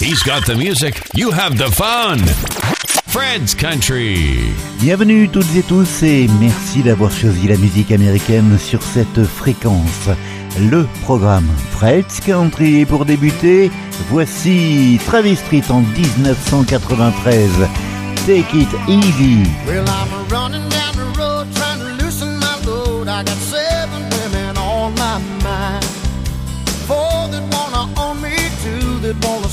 He's got the music, you have the fun. Fred's Country. Bienvenue toutes et tous et merci d'avoir choisi la musique américaine sur cette fréquence. Le programme Fred's Country. Et pour débuter, voici Travis Street en 1993. Take it easy. Well, I'm running down the road trying to loosen my load. I got seven women on my mind. Four that wanna own me, two that wanna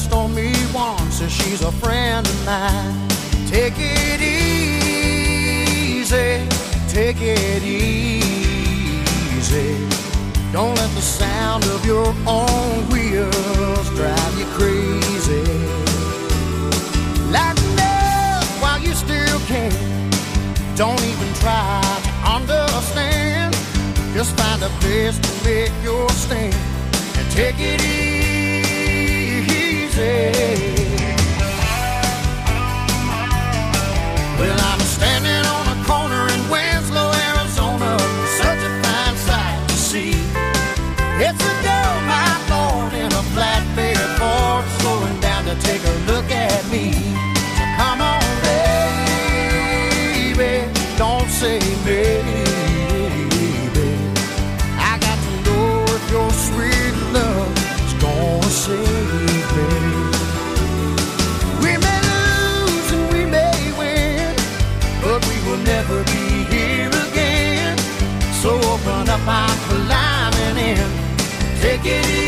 she's a friend of mine. Take it easy, take it easy. Don't let the sound of your own wheels drive you crazy. Lighten up while you still can. Don't even try to understand. Just find a place to make your stand and take it easy. Take a look at me. Come on, baby, don't say maybe. I got to know if your sweet love is gonna save me. We may lose and we may win, but we will never be here again. So open up, I'm climbing in. Take it easy.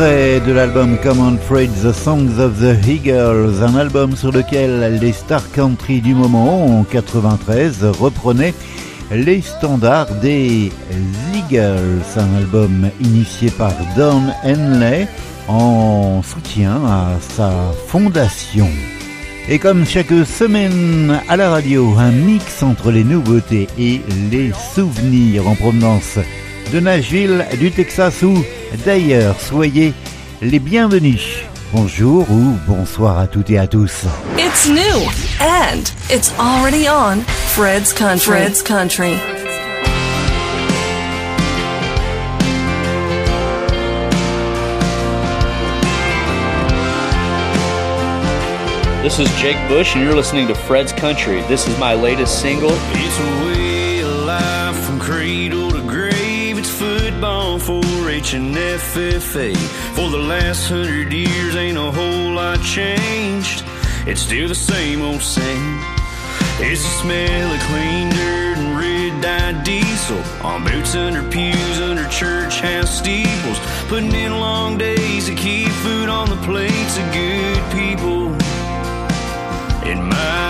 Extrait de l'album Common Freight The Songs of the Eagles, un album sur lequel les stars country du moment, en 93, reprenaient les standards des Eagles, un album initié par Don Henley en soutien à sa fondation. Et comme chaque semaine à la radio, un mix entre les nouveautés et les souvenirs en provenance de Nashville, du Texas ou d'ailleurs. Soyez les bienvenus. Bonjour ou bonsoir à toutes et à tous. It's new and it's already on Fred's Country. Fred's Country. This is Jake Bush, and you're listening to Fred's Country. This is my latest single. For and FFA. For the last hundred years, ain't a whole lot changed. It's still the same old same. It's the smell of clean dirt and red dyed diesel on boots under pews under church house steeples. Putting in long days to keep food on the plates of good people in my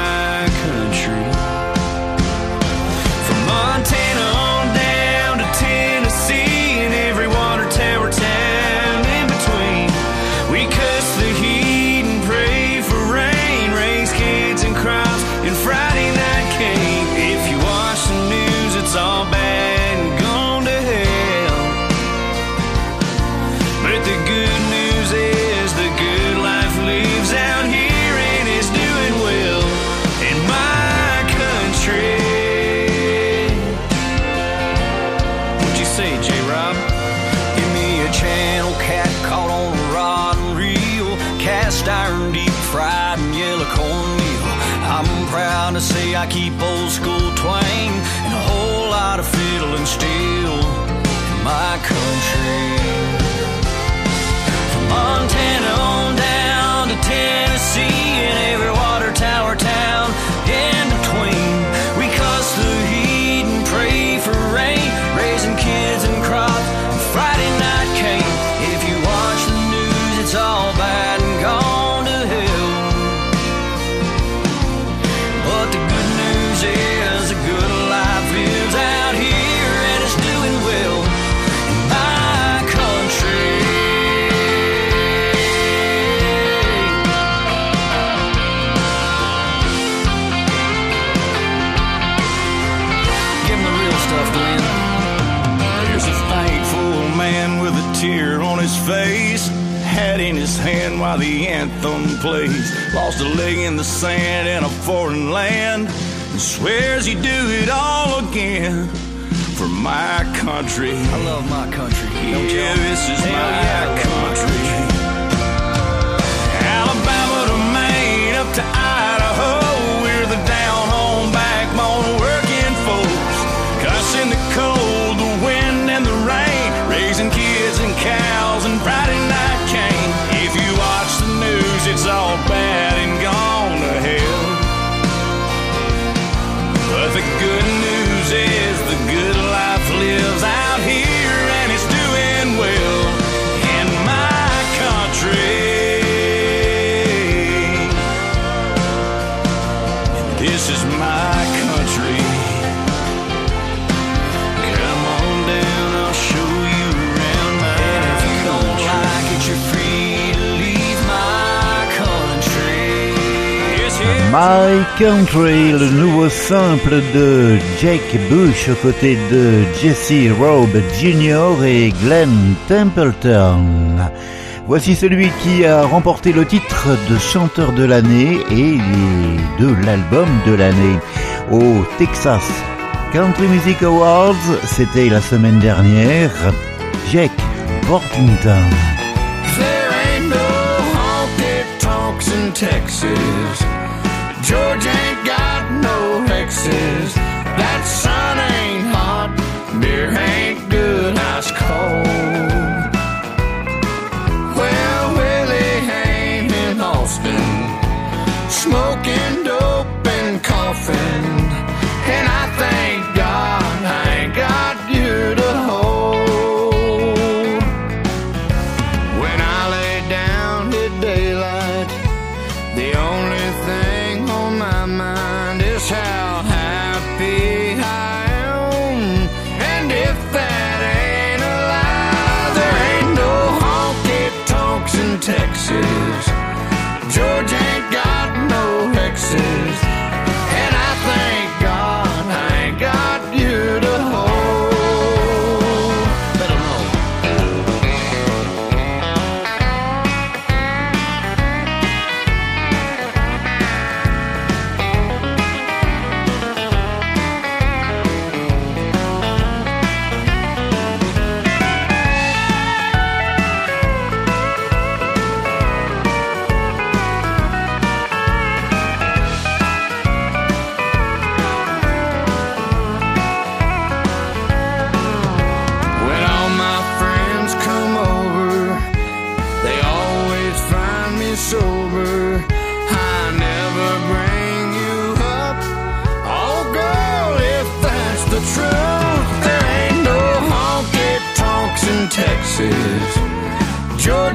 while the anthem plays. Lost a leg in the sand in a foreign land. And swears he'd do it all again for my country. I love my country. Yeah, this is my country. Alabama My Country, le nouveau simple de Jake Bush aux côtés de Jesse Robe Jr. et Glenn Templeton. Voici celui qui a remporté le titre de chanteur de l'année et de l'album de l'année au Texas Country Music Awards. C'était la semaine dernière. Jake Portington. George ain't got no hexes. That sun ain't hot. Beer ain't good. Ice cold. Well, Willie ain't in Austin. Smoking dope and coughing.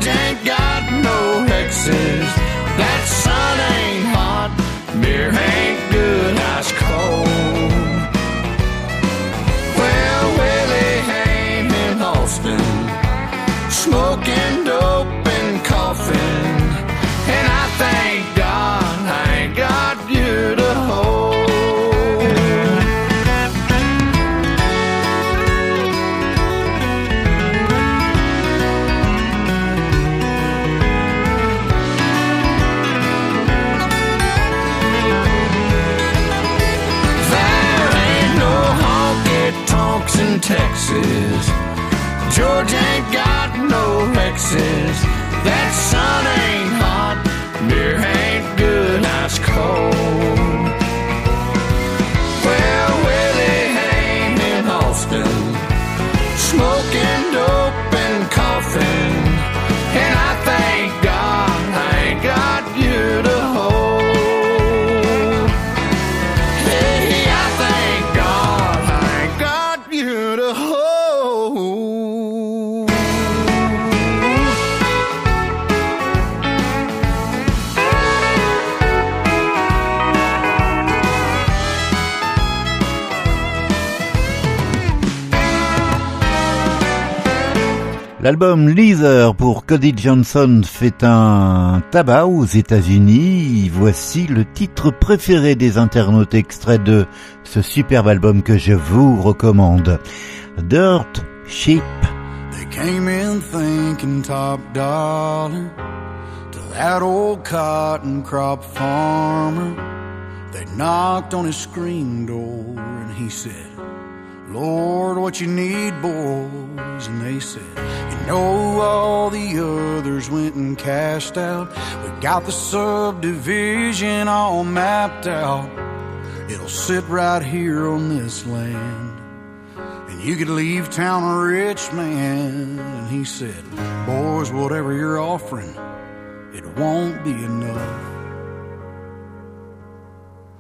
George ain't got no hexes. That sun ain't hot. Beer ain't good. Ice cold. Well, Willie ain't in Austin, smoking dope and coughing. And I thank Texas. George ain't got no hexes. That sun ain't L'album Leather pour Cody Johnson fait un tabac aux États-Unis. Voici le titre préféré des internautes extrait de ce superbe album que je vous recommande. Dirt Sheep. They came in thinking top dollar to that old cotton crop farmer. They knocked on his screen door and he said, Lord, what you need, boys? And they said, You know, all the others went and cashed out. We got the subdivision all mapped out. It'll sit right here on this land. And you could leave town a rich man. And he said, Boys, whatever you're offering, it won't be enough.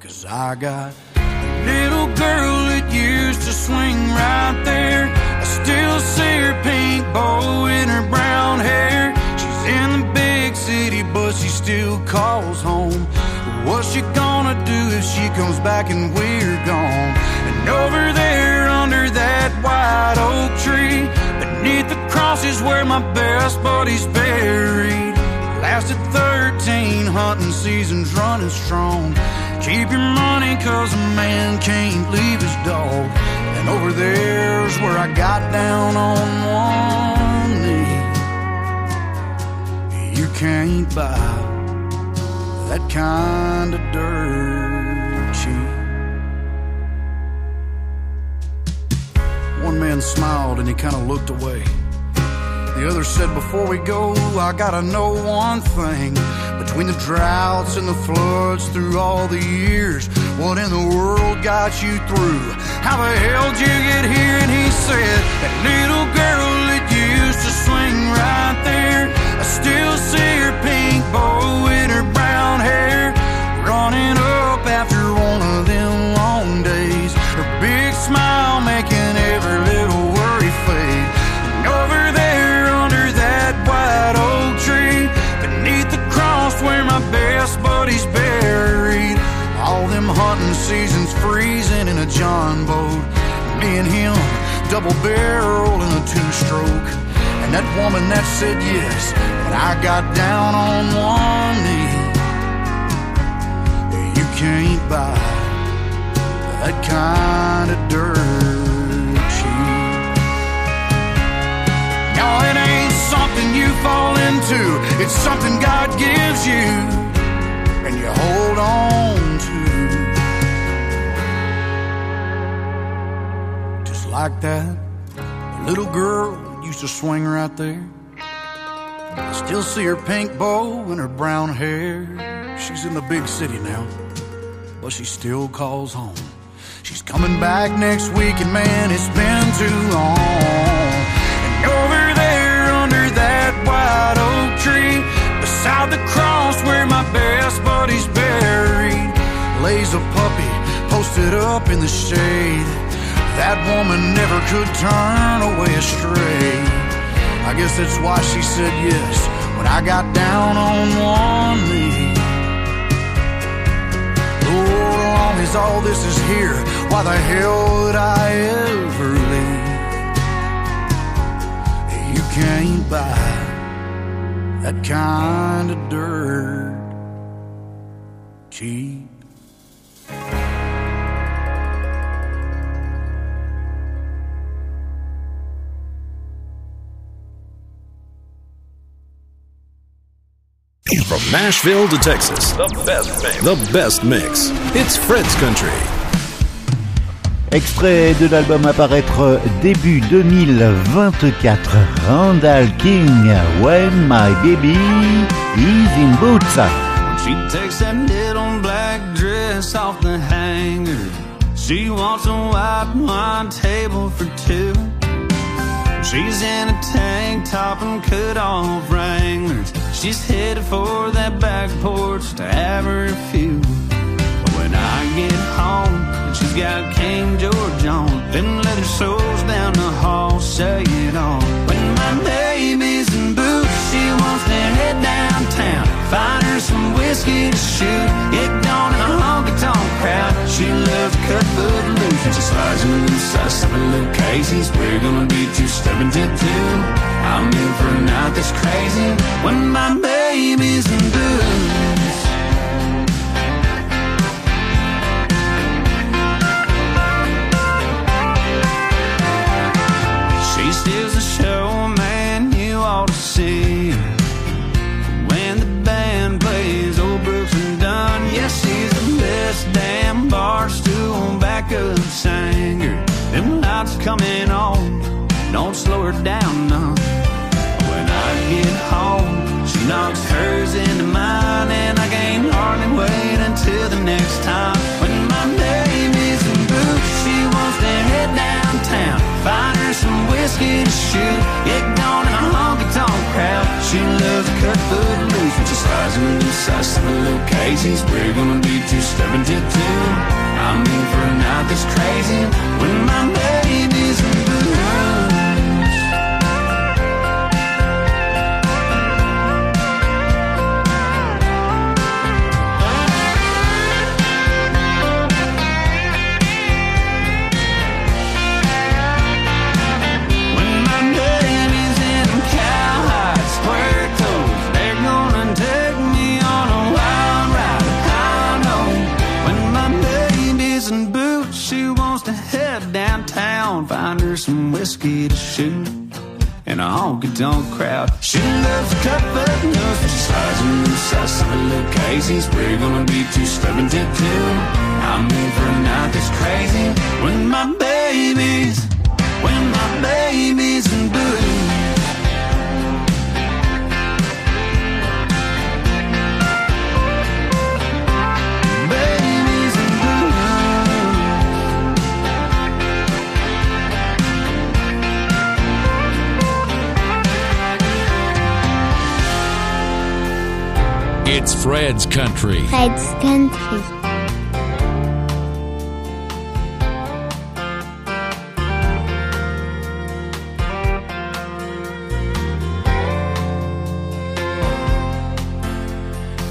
Cause I got a little girl used to swing right there. I still see her pink bow in her brown hair. She's in the big city, but she still calls home. What's she gonna do if she comes back and we're gone? And over there under that white oak tree, beneath the cross is where my best buddy's buried. Lasted 13 hunting seasons running strong. Keep your money cause a man can't leave his dog. And over there's where I got down on one knee. You can't buy that kind of dirt cheap. One man smiled and he kind of looked away. The other said, Before we go, I gotta know one thing. Between the droughts and the floods through all the years, what in the world got you through? How the hell did you get here? And he said, That little girl that used to swing right there. I still see her pink bow in her brown hair. Running up after one of them long days. Her big smile seasons freezing in a John boat. Me and him, double barrel in a two stroke. And that woman that said yes, when I got down on one knee. You can't buy that kind of dirt cheap. No, it ain't something you fall into. It's something God gives you and you hold on like that, the little girl used to swing right there. I still see her pink bow and her brown hair. She's in the big city now, but she still calls home. She's coming back next week, and man, it's been too long. And over there under that white oak tree, beside the cross where my best buddy's buried, lays a puppy posted up in the shade. That woman never could turn away astray. I guess that's why she said yes when I got down on one knee. Lord, long as all this is here, why the hell would I ever leave? You can't buy that kind of dirt cheap. From Nashville to Texas, the best mix. The best mix. It's Fred's Country. Extrait de l'album à paraître début 2024. Randall King, When My Baby Is in Boots. She takes that little black dress off the hanger. She wants a white wine table for two. She's in a tank top and cut off Wranglers. She's headed for that back porch to have her few. But when I get home and she's got King George on, them leather soles down the hall say it all. When my baby's in boots, she wants to head downtown, find her some whiskey to shoot, get gone in a honky tonk crowd. She loves cut foot loose. She slides in the size seven little Casey's. We're gonna be two stepping to two. I'm in for a night that's crazy when my baby's in boots. Backup singer. Them lights coming on, don't slow her down none. When I get home, she knocks hers into mine, and I can't hardly wait until the next time. When the size of. We're gonna be two stepping to. I'm in for a night that's crazy when my baby's in. When whiskey to shoot. In a honky tonk crowd, cut foot loose. She slides in the size of a little Casey's. We're gonna be two stepping to two. I'm in for a night that's crazy. When my baby's when my baby's in boots. It's Fred's Country. Fred's Country.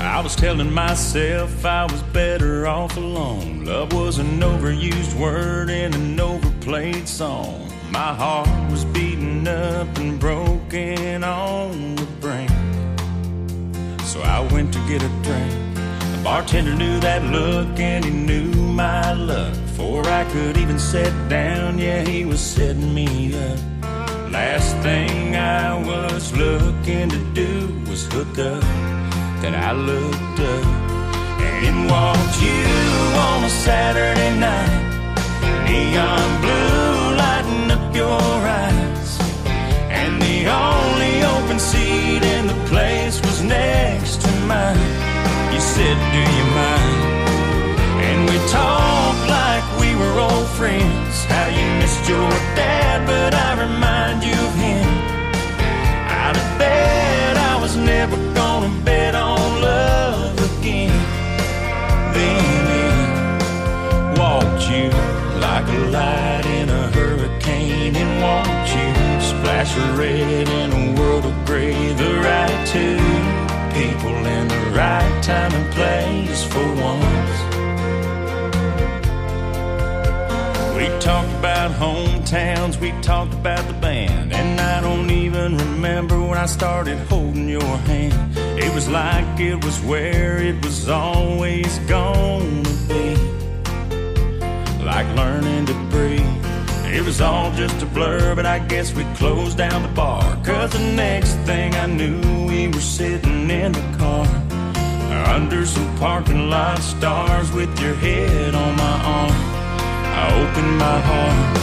I was telling myself I was better off alone. Love was an overused word in an overplayed song. My heart was beaten up and broken bartender knew that look and he knew my luck. Before I could even sit down, yeah, he was setting me up. Last thing I was looking to do was hook up. Then I looked up and in walked you on a Saturday night. Neon blue lighting up your eyes. And the only open seat in the place was next to mine. You said, Do you mind? And we talked like we were old friends. How you missed your dad, but I remind you of him. Out of bed, I was never gonna bet on love again. Then in walked you like a light in a hurricane, and walked you splash of red in a world of gray. The right two people in the right time and place for once. We talked about hometowns, we talked about the band, and I don't even remember when I started holding your hand. It was like it was where it was always gonna be, like learning to breathe. It was all just a blur, but I guess we closed down the bar. Cause the next thing I knew, we were sitting in the car. Under some parking lot stars with your head on my arm. I opened my heart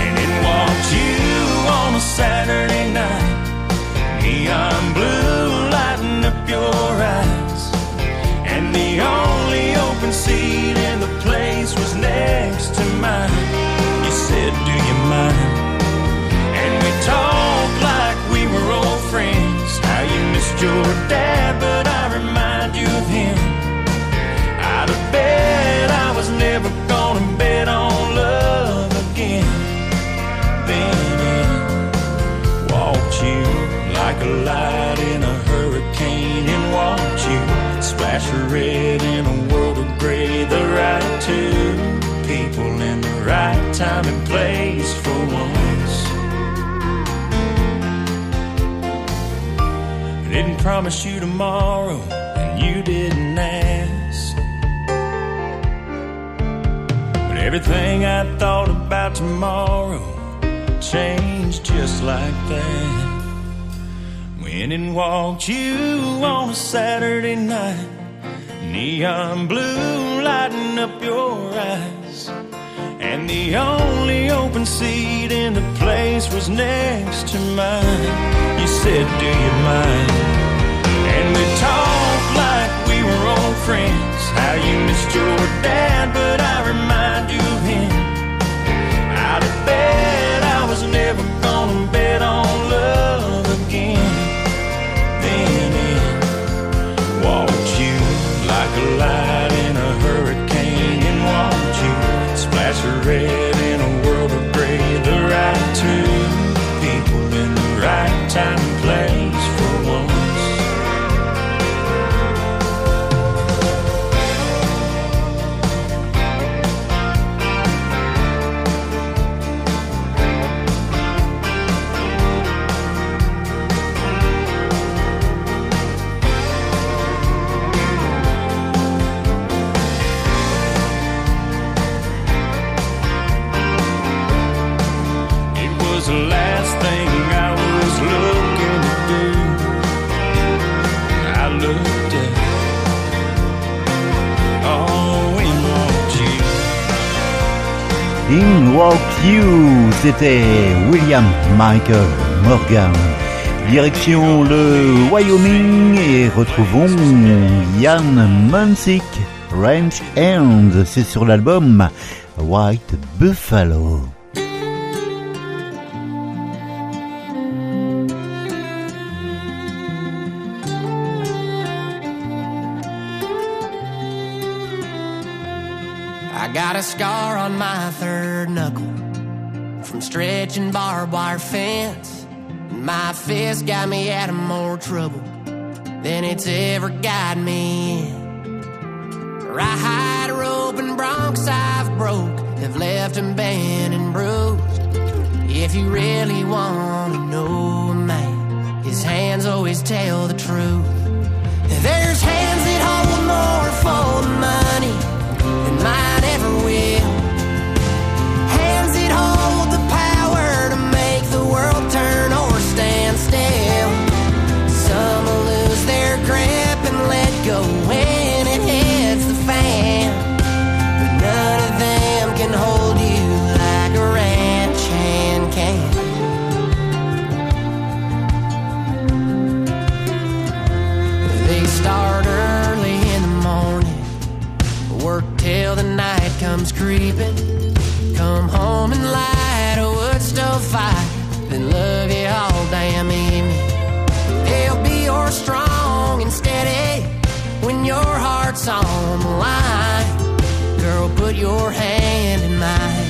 and in walked you on a Saturday night. Neon blue lighting up your eyes. And the only open seat in the place was next tomorrow, and you didn't ask. But everything I thought about tomorrow changed just like that. When and walked you on a Saturday night, neon blue lighting up your eyes. And the only open seat in the place was next to mine. You said, Do you mind? Friends. How you missed your dad, but I remind you You, c'était William Michael Morgan. Direction le Wyoming et retrouvons Ian Munsick, Ranch Hands, c'est sur l'album White Buffalo. Fist got me out of more trouble than it's ever got me in. Ride rope and broncs I've broke have left him bent and bruised. If you really want to know a man, his hands always tell the truth. There's hands that hold more for work till the night comes creeping. Come home and light a wood stove fire, then love you all damn evening. They'll be your strong and steady when your heart's on the line. Girl, put your hand in mine.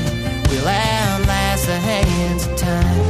We'll outlast the hands of time.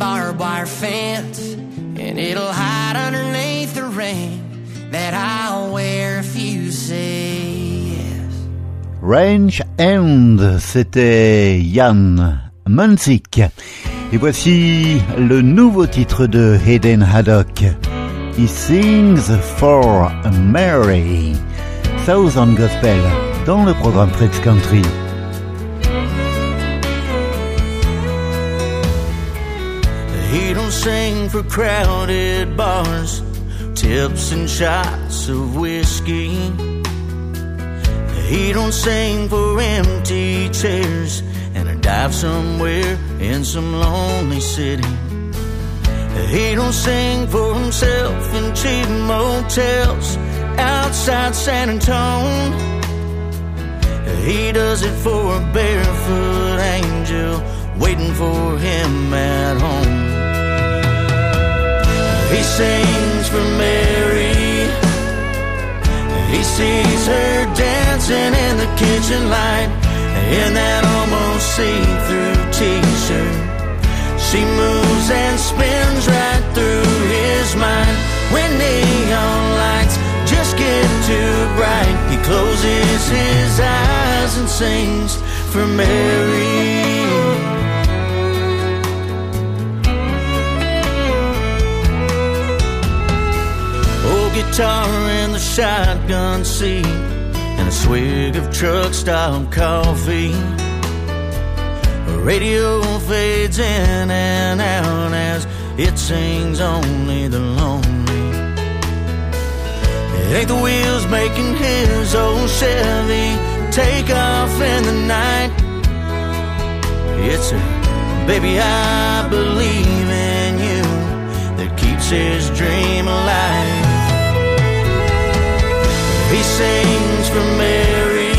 Barbed wire fence, and it'll hide underneath the rain that I'll wear if you say yes. Range End, c'était Jan Munzik. Et voici le nouveau titre de Hayden Haddock. He sings for Mary. Southern Gospel dans le programme Fred's Country. Don't sing for crowded bars, tips and shots of whiskey. He don't sing for empty chairs and a dive somewhere in some lonely city. He don't sing for himself in cheap motels outside San Antonio. He does it for a barefoot angel waiting for him at home. He sings for Mary. He sees her dancing in the kitchen light in that almost see-through t-shirt. She moves and spins right through his mind when neon lights just get too bright. He closes his eyes and sings for Mary. Guitar in the shotgun seat and a swig of truck stop coffee. Radio fades in and out as it sings only the lonely. It ain't the wheels making his old Chevy take off in the night. It's a baby, I believe in you that keeps his dream alive. He sings for Mary.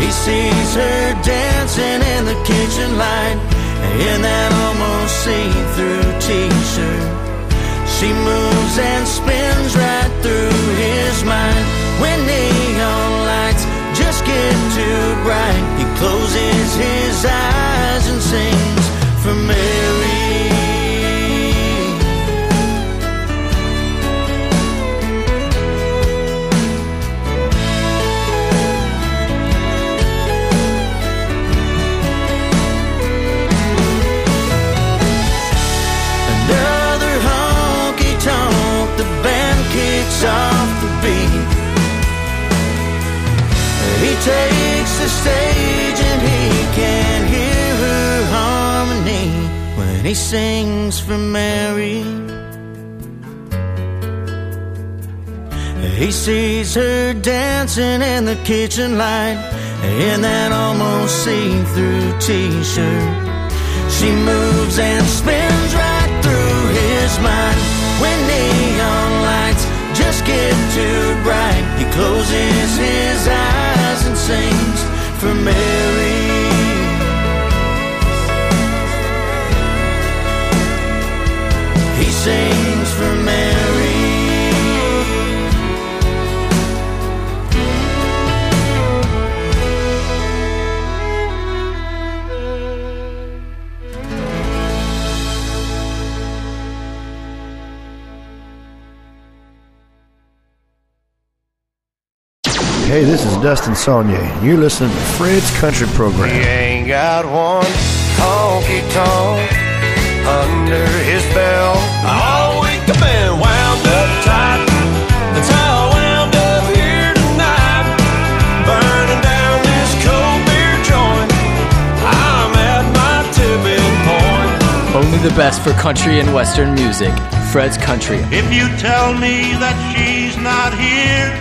He sees her dancing in the kitchen light in that almost see-through t-shirt. She moves and spins right through his mind when neon lights just get too bright. He closes his eyes and sings for Mary. Takes the stage and he can hear her harmony when he sings for Mary. He sees her dancing in the kitchen light in that almost see-through t-shirt. She moves and spins right through his mind when neon lights just get too bright. He closes his eyes sings for Mary. He sings Hey, this is Dustin Saunier. You're listening to Fred's Country Program. He ain't got one honky tonk under his belt. All week I've been wound up tight. That's how I wound up here tonight. Burning down this cold beer joint. I'm at my tipping point. Only the best for country and western music. Fred's Country. If you tell me that she's not here,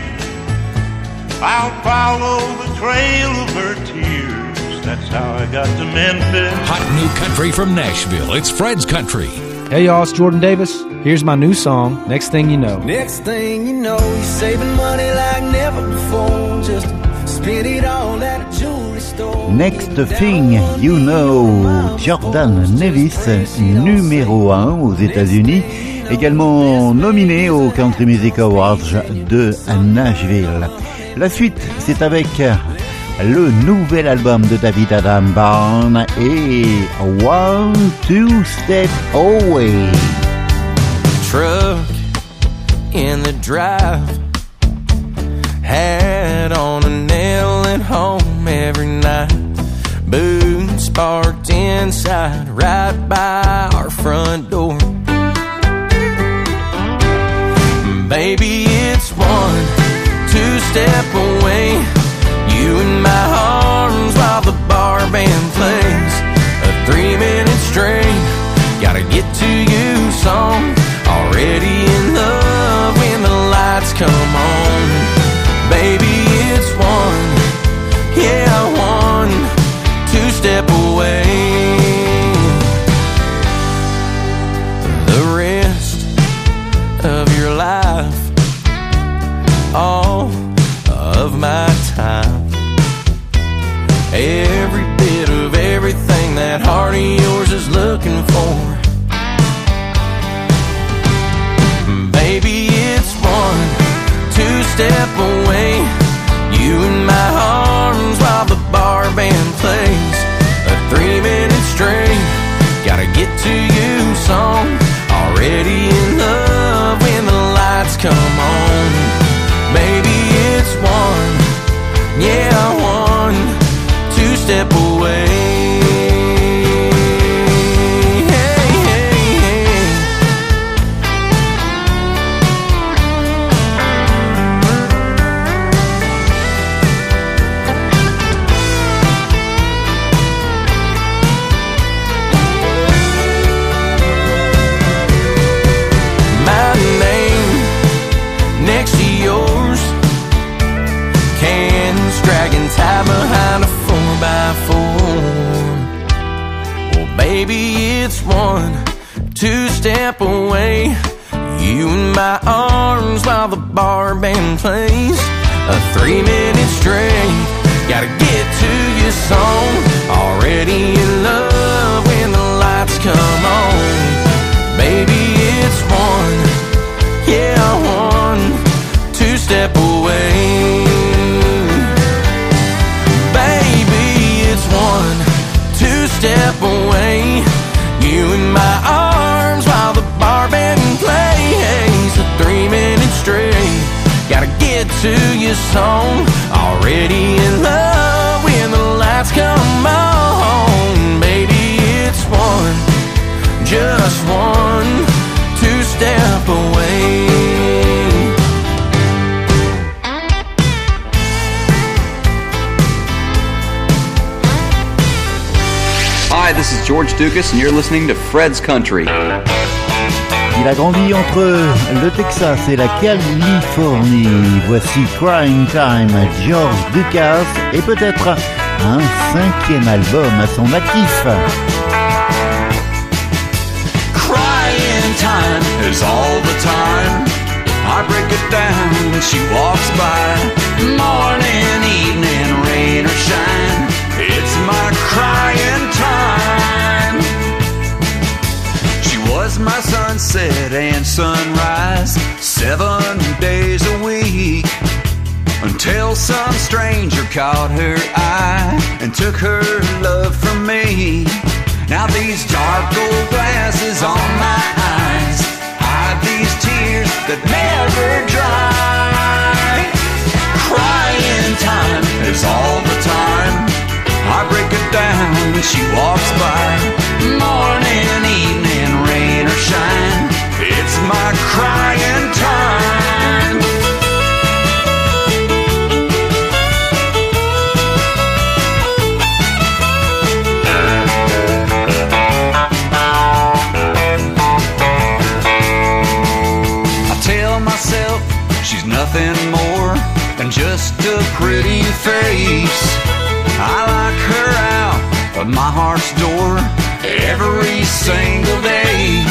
I'll follow the trail of her tears. That's how I got to Memphis. Hot new country from Nashville. It's Fred's Country. Hey y'all, it's Jordan Davis. Here's my new song, Next Thing You Know. Next thing you know, you're saving money like never before. Just spend it all at a jewelry store. Next Thing You Know, Jordan Nevis, numéro 1 aux États-Unis, également nominé aux Country Music Awards de Nashville. La suite, c'est avec le nouvel album de David Adam Byrne et One Two Step Away. Truck in the drive. Had on a nail at home every night. Boots parked inside, right by our front door. Baby, it's one, step away. You in my arms while the bar band plays a three minute string. Gotta get to you song. Already in love when the lights come on. Baby, it's one, yeah, one, two step away. To your song. Already in love when the lights come on. Baby, it's one just one step away. Hi, this is George Ducas, and you're listening to Fred's Country. Il a grandi entre le Texas et la Californie. Voici Crying Time, George Lucas et peut-être un cinquième album à son actif. Crying time is all the time. I break it down when she walks by. Morning, evening, rain or shine. It's my crying time. My sunset and sunrise, seven days a week. Until some stranger caught her eye and took her love from me. Now these dark old glasses on my eyes hide these tears that never dry. Crying time is all the time. I break it down when she walks by. Morning, evening, shine. It's my crying time. I tell myself she's nothing more than just a pretty face. I like her out of my heart's door every single day.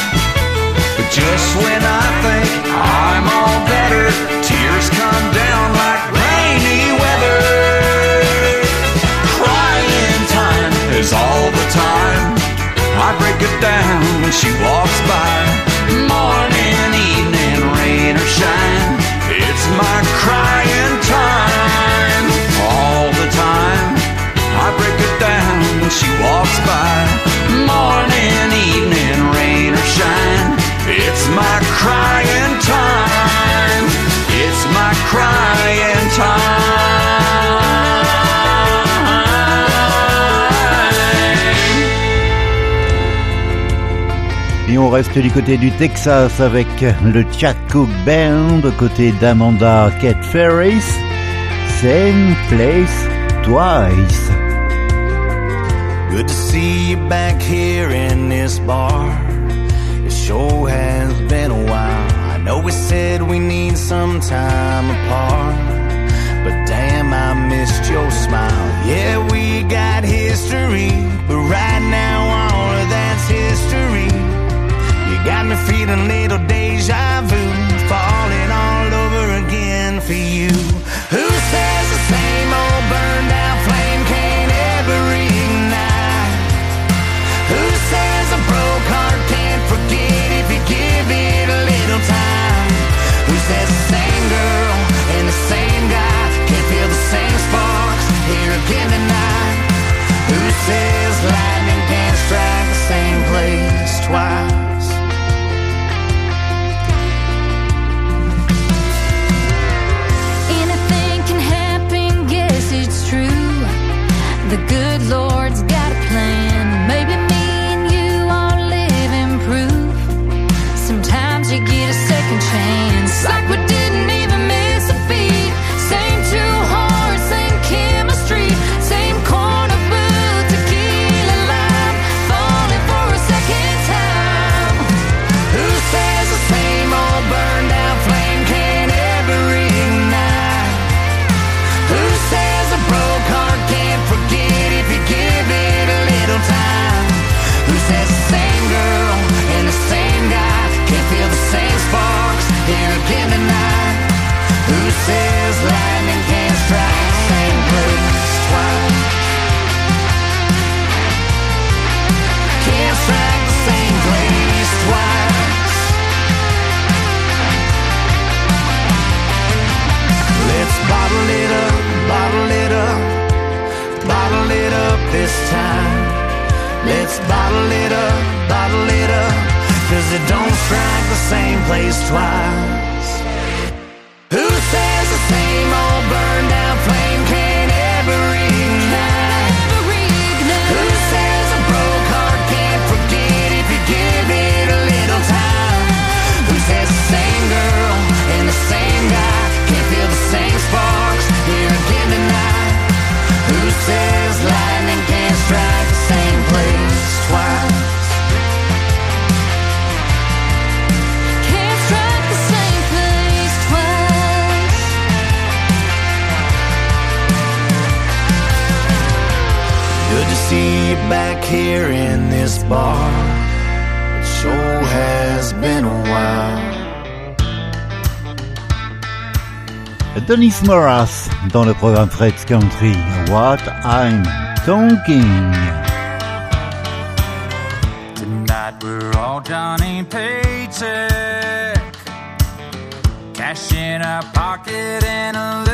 But just when I think I'm all better, tears come down like rainy weather. Crying time is all the time. I break it down when she walks by. Morning, evening, rain or shine. It's my crying time. All the time. I break it down when she walks by. morning, evening, rain or shine. It's my crying time. It's my crying time. Et on reste du côté du Texas avec le Chaco Band, côté d'Amanda Cat Ferris. Same place twice. Good to see you back here in this bar. It sure has been a while. I know we said we need some time apart. But damn, I missed your smile. Yeah, we got history. But right now, all of that's history. You got me feeling little deja vu. Falling all over again for you. Who says the same old burned out? in the night. Who says life? Good to see you back here in this bar. It sure has been a while. Donice Morace dans le programme Fred's Country. What I'm talking. Tonight we're all Johnny Paycheck. Cash in our pocket and a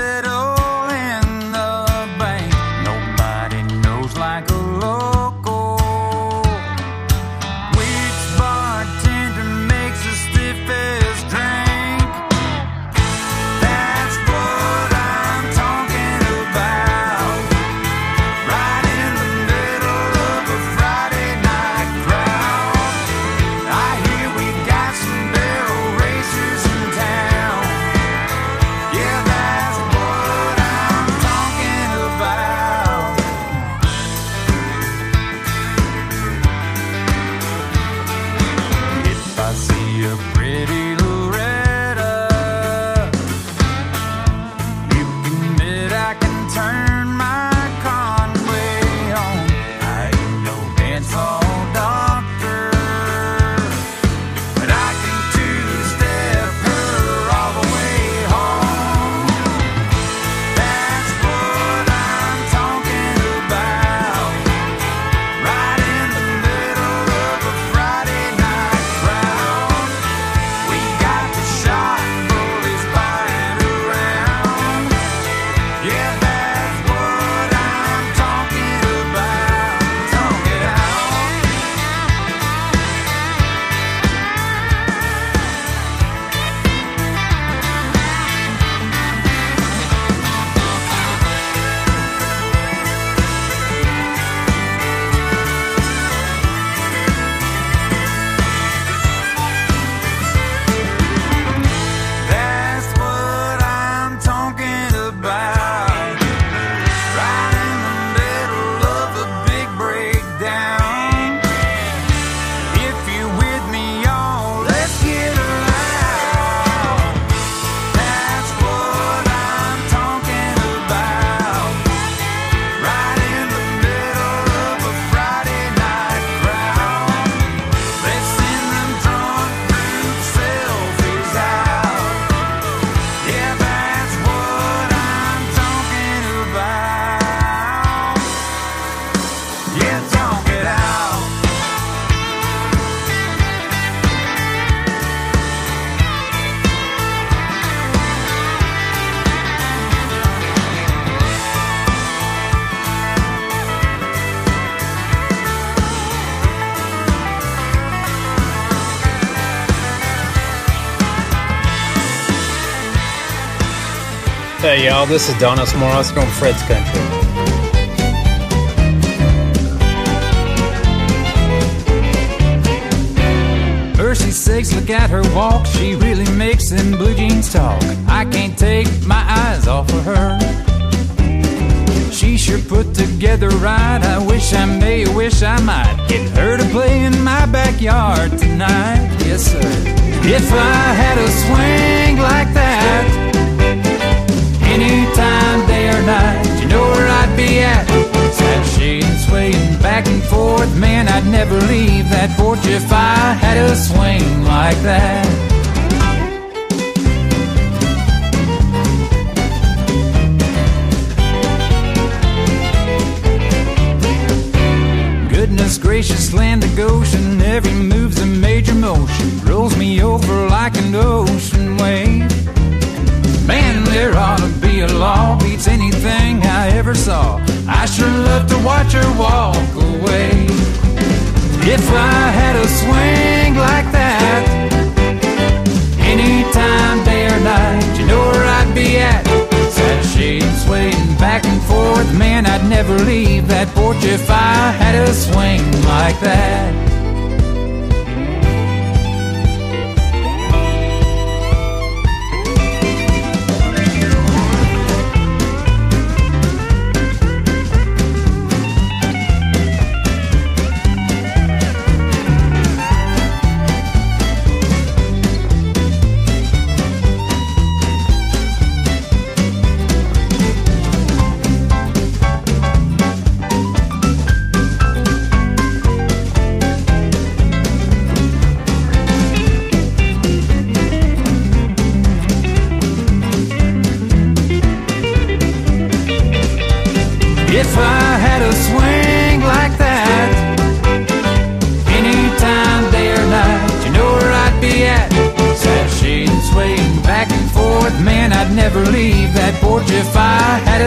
y'all, this is Donice Morace from Fred's Country. Mercy sakes, look at her walk. She really makes them blue jeans talk. I can't take my eyes off of her. She sure put together right. I wish I may, wish I might get her to play in my backyard tonight. Yes, sir. If I had a swing like that, anytime, day or night, you know where I'd be at. Sashaying, swaying back and forth, man, I'd never leave that porch if I had a swing like that. Goodness gracious, land of Goshen, every move's a major motion, rolls me over like an ocean law, beats anything I ever saw. I sure love to watch her walk away. If I had a swing like that, anytime, day or night, you know where I'd be at. Sashaying, swaying back and forth, man, I'd never leave that porch if I had a swing like that.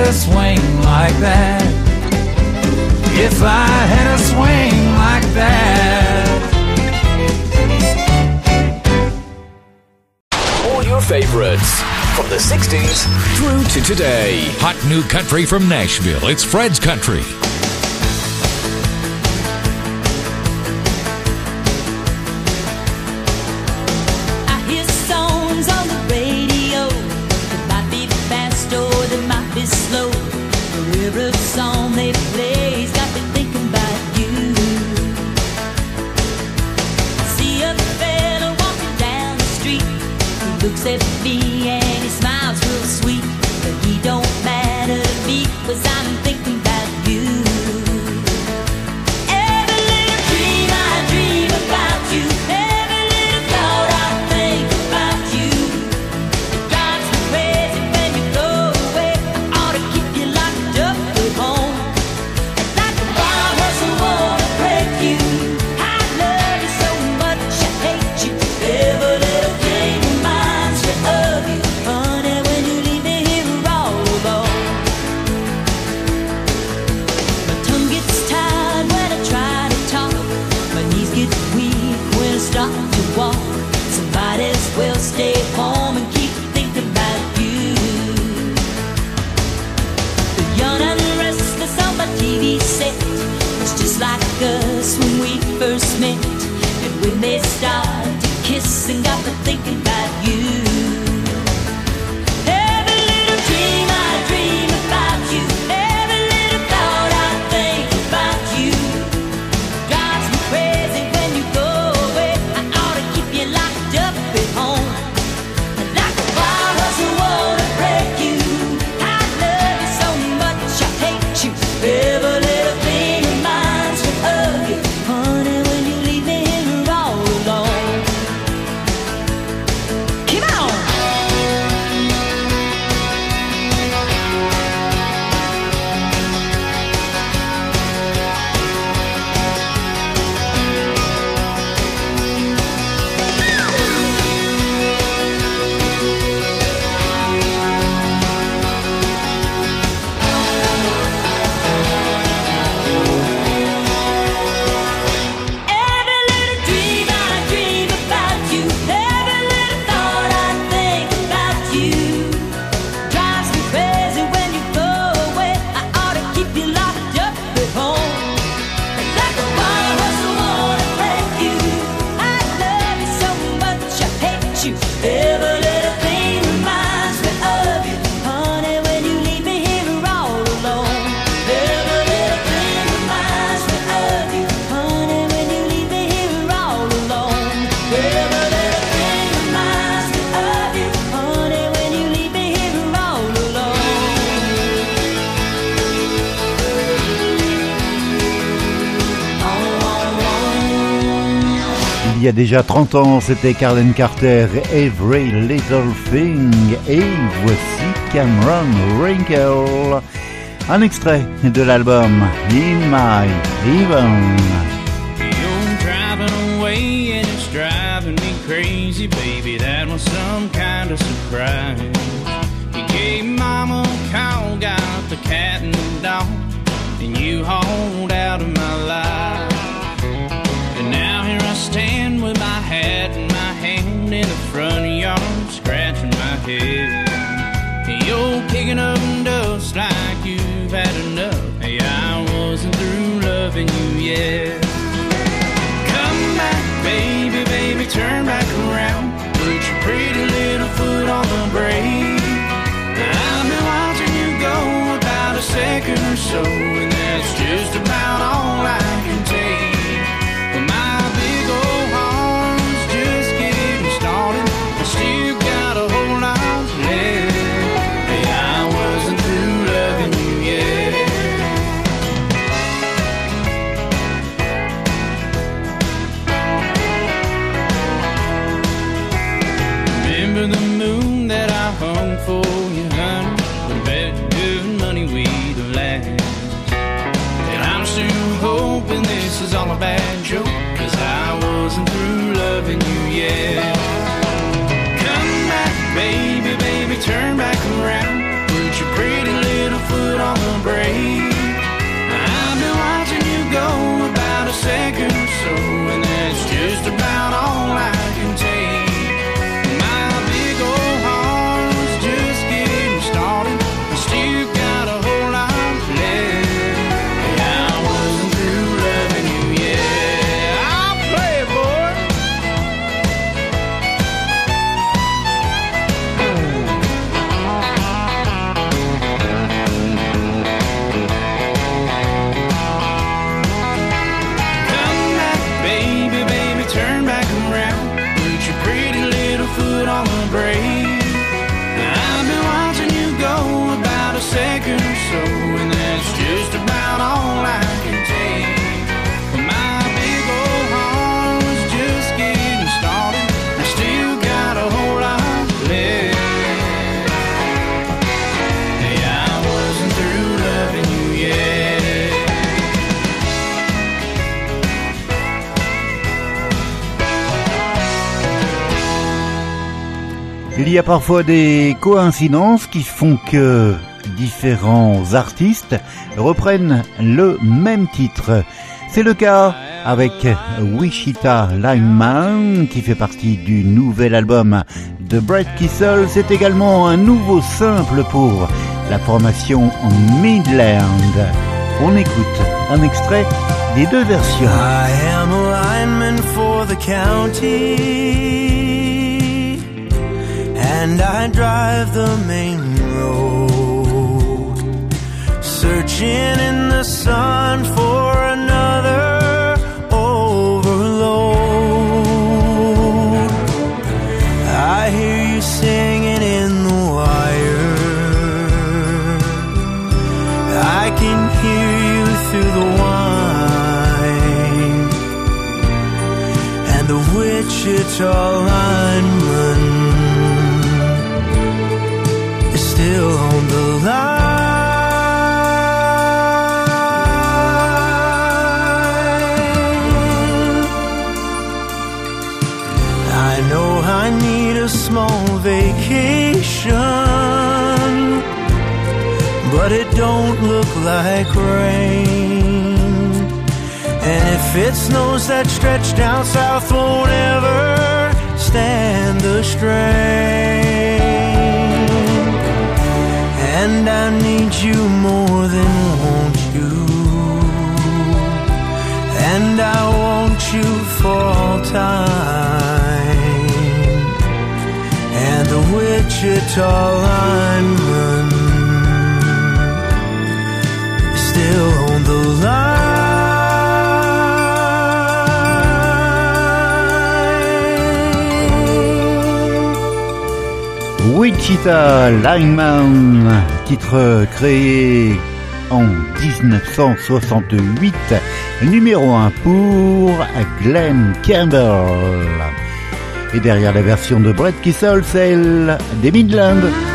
A swing like that. If I had a swing like that. All your favorites from the 60s through to today. Hot new country from Nashville. It's Fred's Country. Déjà 30 ans, c'était Carlen Carter, Every Little Thing. Et voici Cameron Wrinkle. Un extrait de l'album In My Heaven. Head. You're kicking up dust like you've had enough. Hey, I wasn't through loving you yet. Il y a parfois des coïncidences qui font que différents artistes reprennent le même titre. C'est le cas avec Wichita Lineman qui fait partie du nouvel album de Brett Kissel. C'est également un nouveau simple pour la formation Midland. On écoute un extrait des deux versions. And I drive the main road, searching in the sun for another overload. I hear you singing in the wire. I can hear you through the wine and the Wichita lineman a small vacation but it don't look like rain. And if it snows, that stretch down south won't ever stand the strain. And I need you more than want you. And I want you for all time. Wichita lineman still on the line. Wichita Lineman, titre créé en 1968 Numéro 1 pour Glenn Campbell. Et derrière la version de Brett Kissel, celle des Midlands.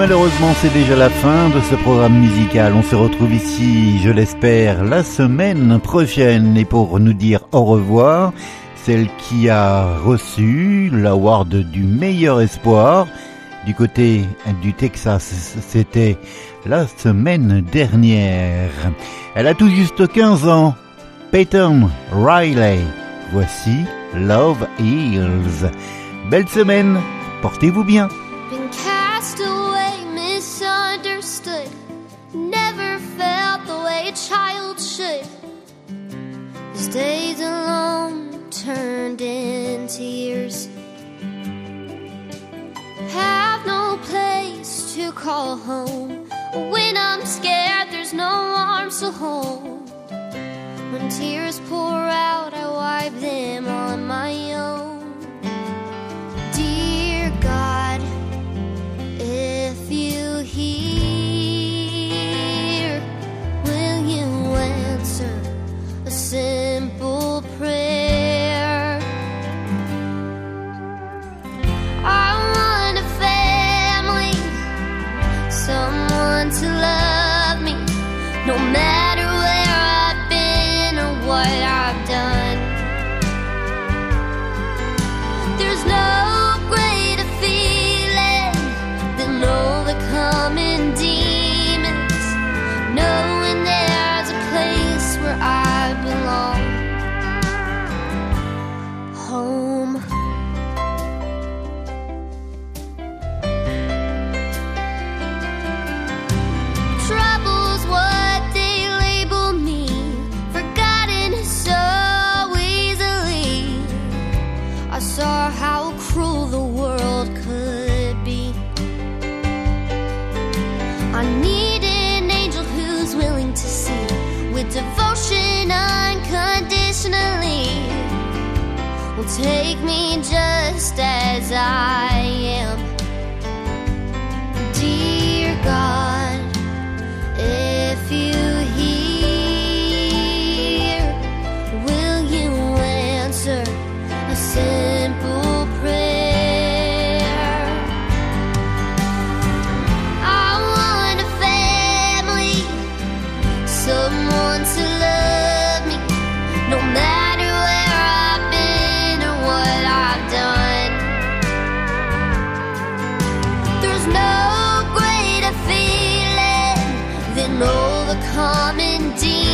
Malheureusement, c'est déjà la fin de ce programme musical. On se retrouve ici, je l'espère, la semaine prochaine. Et pour nous dire au revoir, celle qui a reçu l'award du meilleur espoir du côté du Texas, c'était la semaine dernière. Elle a tout juste 15 ans. Peyton Riley. Voici Love Heals. Belle semaine. Portez-vous bien. Call home. When I'm scared, there's no arms to hold. When tears pour out, I wipe them on take me just as I no greater feeling than overcoming demons.